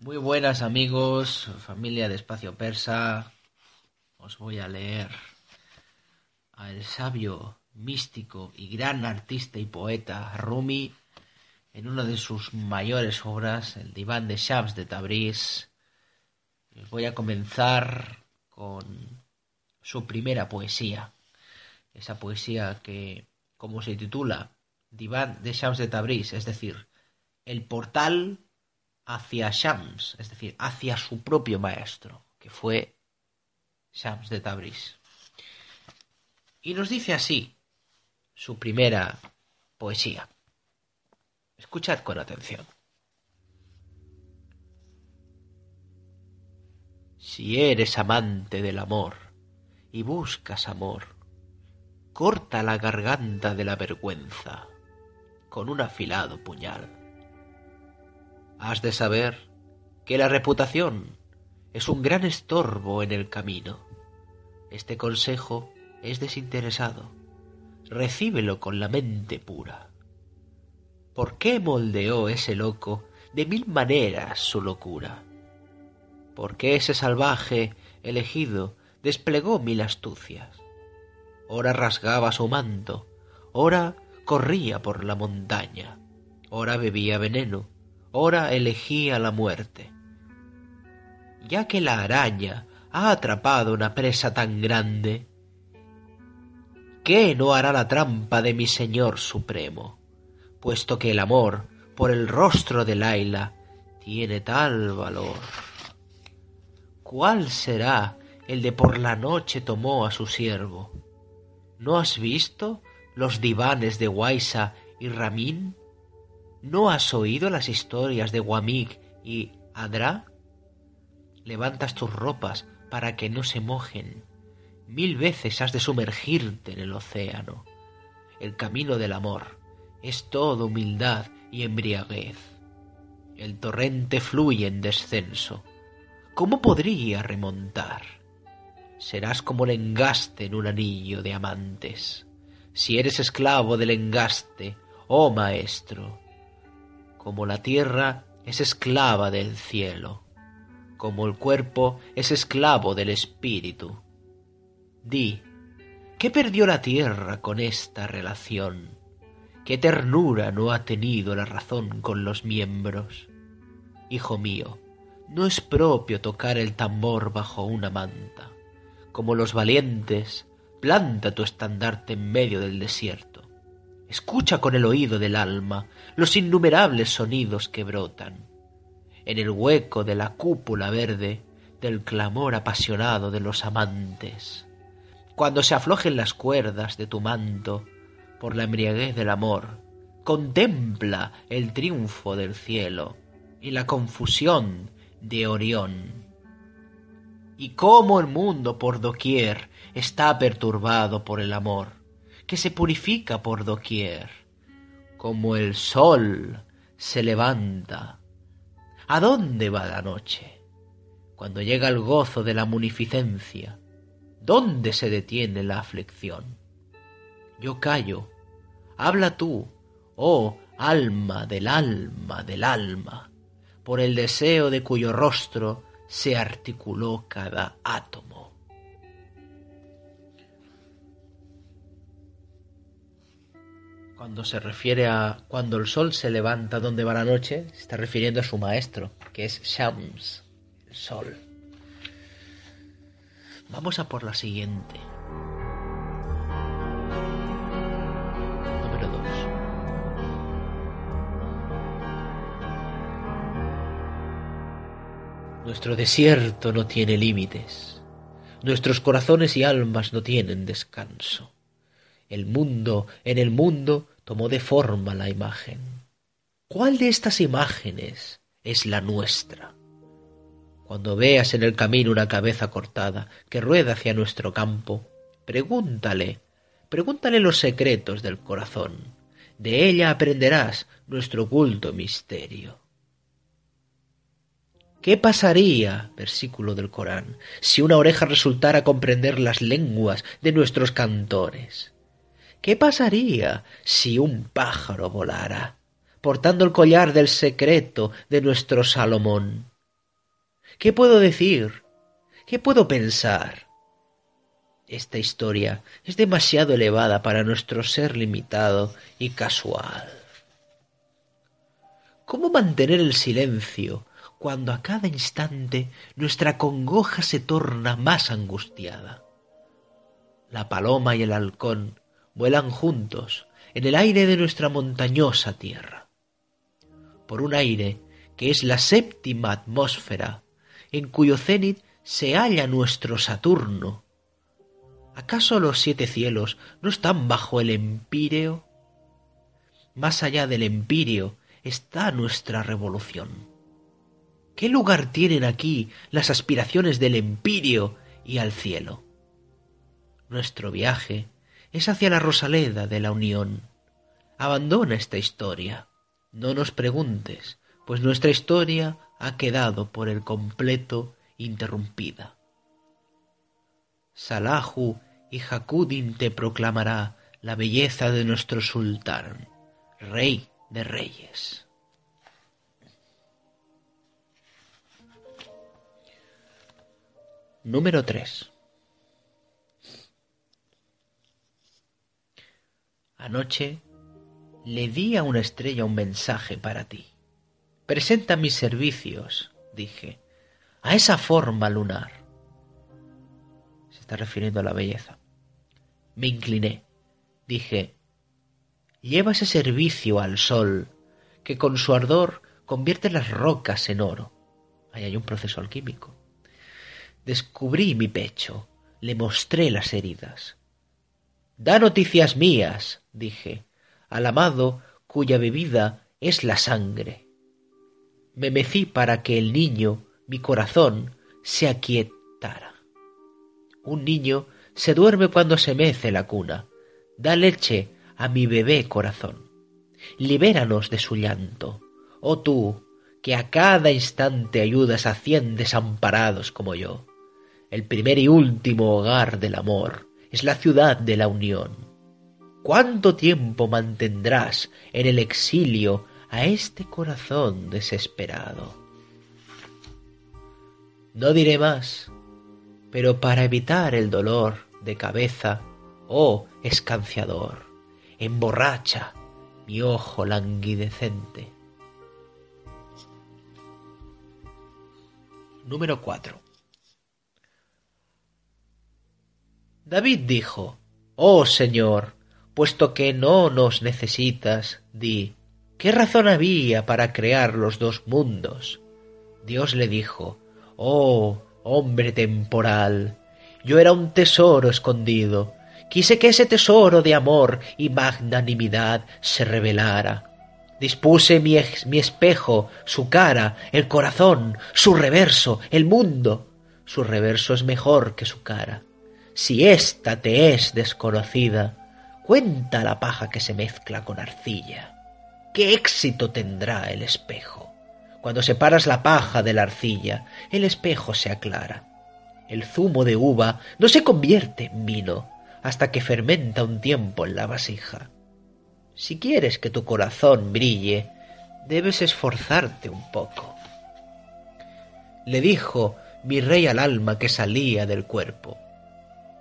Muy buenas amigos, familia de Espacio Persa. Os voy a leer al sabio, místico y gran artista y poeta Rumi en una de sus mayores obras, el Diván de Shams de Tabriz. Os voy a comenzar con su primera poesía. Esa poesía que, como se titula, Diván de Shams de Tabriz, es decir, el portal hacia Shams, es decir, hacia su propio maestro, que fue Shams de Tabriz. Y nos dice así su primera poesía. Escuchad con atención. Si eres amante del amor y buscas amor, corta la garganta de la vergüenza con un afilado puñal Has de saber que la reputación es un gran estorbo en el camino. Este consejo es desinteresado. Recíbelo con la mente pura. ¿Por qué moldeó ese loco de mil maneras su locura? ¿Por qué ese salvaje elegido desplegó mil astucias? Ora rasgaba su manto, ora corría por la montaña, ora bebía veneno, ora elegía la muerte. Ya que la araña ha atrapado una presa tan grande, ¿qué no hará la trampa de mi Señor Supremo? Puesto que el amor por el rostro de Laila tiene tal valor. ¿Cuál será el de por la noche tomó a su siervo? ¿No has visto los divanes de Guaisa y Ramín? ¿No has oído las historias de Guamig y Adra? Levantas tus ropas para que no se mojen. Mil veces has de sumergirte en el océano. El camino del amor es todo humildad y embriaguez. El torrente fluye en descenso. ¿Cómo podría remontar? Serás como el engaste en un anillo de amantes. Si eres esclavo del engaste, oh maestro, como la tierra es esclava del cielo, como el cuerpo es esclavo del espíritu. Di, ¿qué perdió la tierra con esta relación? ¿Qué ternura no ha tenido la razón con los miembros? Hijo mío, no es propio tocar el tambor bajo una manta. Como los valientes, planta tu estandarte en medio del desierto. Escucha con el oído del alma los innumerables sonidos que brotan. En el hueco de la cúpula verde del clamor apasionado de los amantes. Cuando se aflojen las cuerdas de tu manto por la embriaguez del amor, contempla el triunfo del cielo y la confusión de Orión. Y cómo el mundo por doquier está perturbado por el amor que se purifica por doquier, como el sol se levanta. ¿A dónde va la noche? Cuando llega el gozo de la munificencia, ¿dónde se detiene la aflicción? Yo callo, habla tú, oh alma del alma del alma, por el deseo de cuyo rostro se articuló cada átomo. Cuando se refiere a cuando el sol se levanta donde va la noche, se está refiriendo a su maestro, que es Shams, el sol. Vamos a por la siguiente. Número 2. Nuestro desierto no tiene límites. Nuestros corazones y almas no tienen descanso. El mundo en el mundo tomó de forma la imagen. ¿Cuál de estas imágenes es la nuestra. Cuando veas en el camino una cabeza cortada que rueda hacia nuestro campo, pregúntale, pregúntale los secretos del corazón. De ella aprenderás nuestro oculto misterio. ¿Qué pasaría, versículo del Corán, si una oreja resultara comprender las lenguas de nuestros cantores? ¿Qué pasaría si un pájaro volara, portando el collar del secreto de nuestro Salomón? ¿Qué puedo decir? ¿Qué puedo pensar? Esta historia es demasiado elevada para nuestro ser limitado y casual. ¿Cómo mantener el silencio cuando a cada instante nuestra congoja se torna más angustiada? La paloma y el halcón vuelan juntos en el aire de nuestra montañosa tierra. Por un aire que es la séptima atmósfera en cuyo cenit se halla nuestro Saturno. ¿Acaso los siete cielos no están bajo el empíreo? Más allá del empíreo está nuestra revolución. ¿Qué lugar tienen aquí las aspiraciones del empíreo y al cielo? Nuestro viaje es hacia la Rosaleda de la Unión. Abandona esta historia. No nos preguntes, pues nuestra historia ha quedado por el completo interrumpida. Salahu y Hakudin te proclamará la belleza de nuestro sultán, rey de reyes. Número 3. Anoche le di a una estrella un mensaje para ti. Presenta mis servicios, dije, a esa forma lunar. Se está refiriendo a la belleza. Me incliné. Dije, lleva ese servicio al sol, que con su ardor convierte las rocas en oro. Ahí hay un proceso alquímico. Descubrí mi pecho, le mostré las heridas. Da noticias mías, dije, al amado cuya bebida es la sangre me mecí para que el niño, mi corazón, se aquietara. Un niño se duerme cuando se mece la cuna. Da leche a mi bebé corazón. Libéranos de su llanto. Oh tú, que a cada instante ayudas a cien desamparados como yo. El primer y último hogar del amor es la ciudad de la unión. ¿Cuánto tiempo mantendrás en el exilio a este corazón desesperado. No diré más, pero para evitar el dolor de cabeza, oh escanciador, emborracha mi ojo languidecente. Número 4. David dijo, Oh Señor, puesto que no nos necesitas, di, ¿Qué razón había para crear los dos mundos? Dios le dijo, Oh, hombre temporal, yo era un tesoro escondido. Quise que ese tesoro de amor y magnanimidad se revelara. Dispuse mi, mi espejo, su cara, el corazón, su reverso, el mundo. Su reverso es mejor que su cara. Si ésta te es desconocida, cuenta la paja que se mezcla con arcilla. ¿Qué éxito tendrá el espejo? Cuando separas la paja de la arcilla, el espejo se aclara. El zumo de uva no se convierte en vino hasta que fermenta un tiempo en la vasija. Si quieres que tu corazón brille, debes esforzarte un poco. Le dijo mi rey al alma que salía del cuerpo.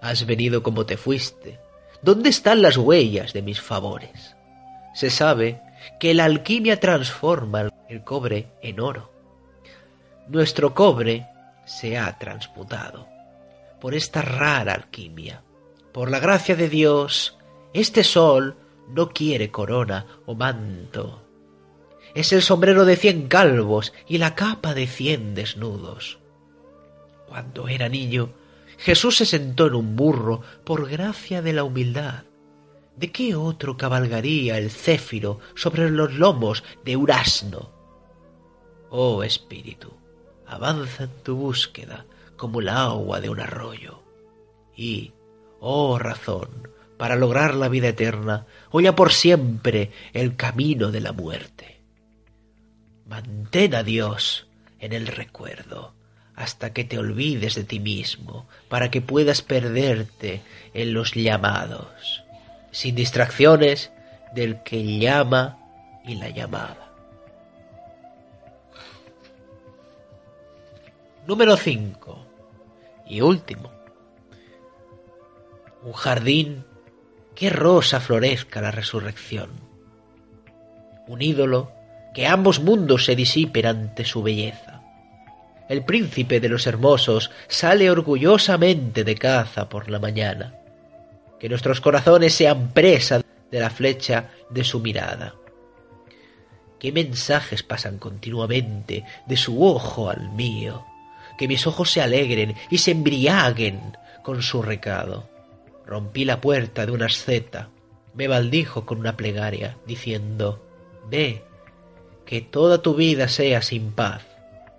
Has venido como te fuiste. ¿Dónde están las huellas de mis favores? Se sabe que la alquimia transforma el cobre en oro. Nuestro cobre se ha transmutado por esta rara alquimia. Por la gracia de Dios, este sol no quiere corona o manto. Es el sombrero de cien calvos y la capa de cien desnudos. Cuando era niño, Jesús se sentó en un burro por gracia de la humildad ¿De qué otro cabalgaría el céfiro sobre los lomos de un asno? Oh espíritu, avanza en tu búsqueda como el agua de un arroyo. Y, oh razón, para lograr la vida eterna, oya por siempre el camino de la muerte. Mantén a Dios en el recuerdo hasta que te olvides de ti mismo, para que puedas perderte en los llamados, sin distracciones del que llama y la llamada. Número 5. Y último. Un jardín que rosa florezca la resurrección. Un ídolo que ambos mundos se disipen ante su belleza. El príncipe de los hermosos sale orgullosamente de caza por la mañana. Que nuestros corazones sean presa de la flecha de su mirada. ¿Qué mensajes pasan continuamente de su ojo al mío? Que mis ojos se alegren y se embriaguen con su recado. Rompí la puerta de una asceta, me maldijo con una plegaria, diciendo, Ve, que toda tu vida sea sin paz.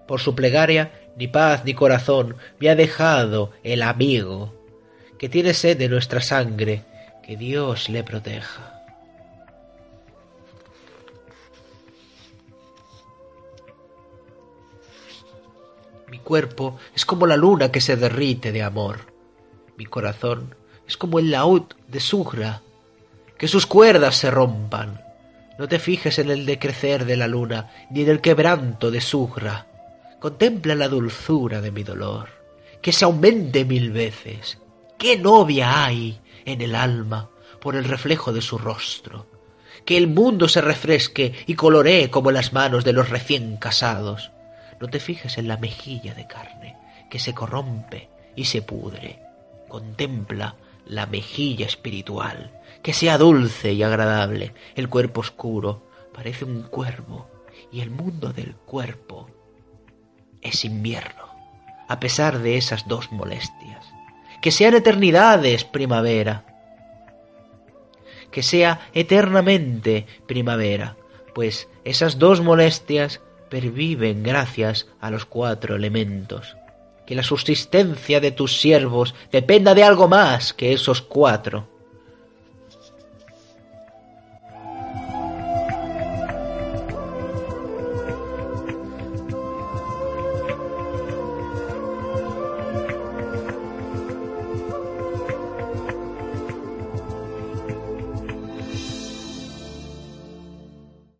Por su plegaria, ni paz ni corazón me ha dejado el amigo, que tiene sed de nuestra sangre, que Dios le proteja. Mi cuerpo es como la luna que se derrite de amor. Mi corazón es como el laúd de Sugra, que sus cuerdas se rompan. No te fijes en el decrecer de la luna, ni en el quebranto de Sugra. Contempla la dulzura de mi dolor, que se aumente mil veces. ¿Qué novia hay en el alma por el reflejo de su rostro? Que el mundo se refresque y coloree como las manos de los recién casados. No te fijes en la mejilla de carne, que se corrompe y se pudre. Contempla la mejilla espiritual, que sea dulce y agradable. El cuerpo oscuro parece un cuervo y el mundo del cuerpo es invierno, a pesar de esas dos molestias. Que sean eternidades primavera, que sea eternamente primavera, pues esas dos molestias perviven gracias a los cuatro elementos que la subsistencia de tus siervos dependa de algo más que esos cuatro.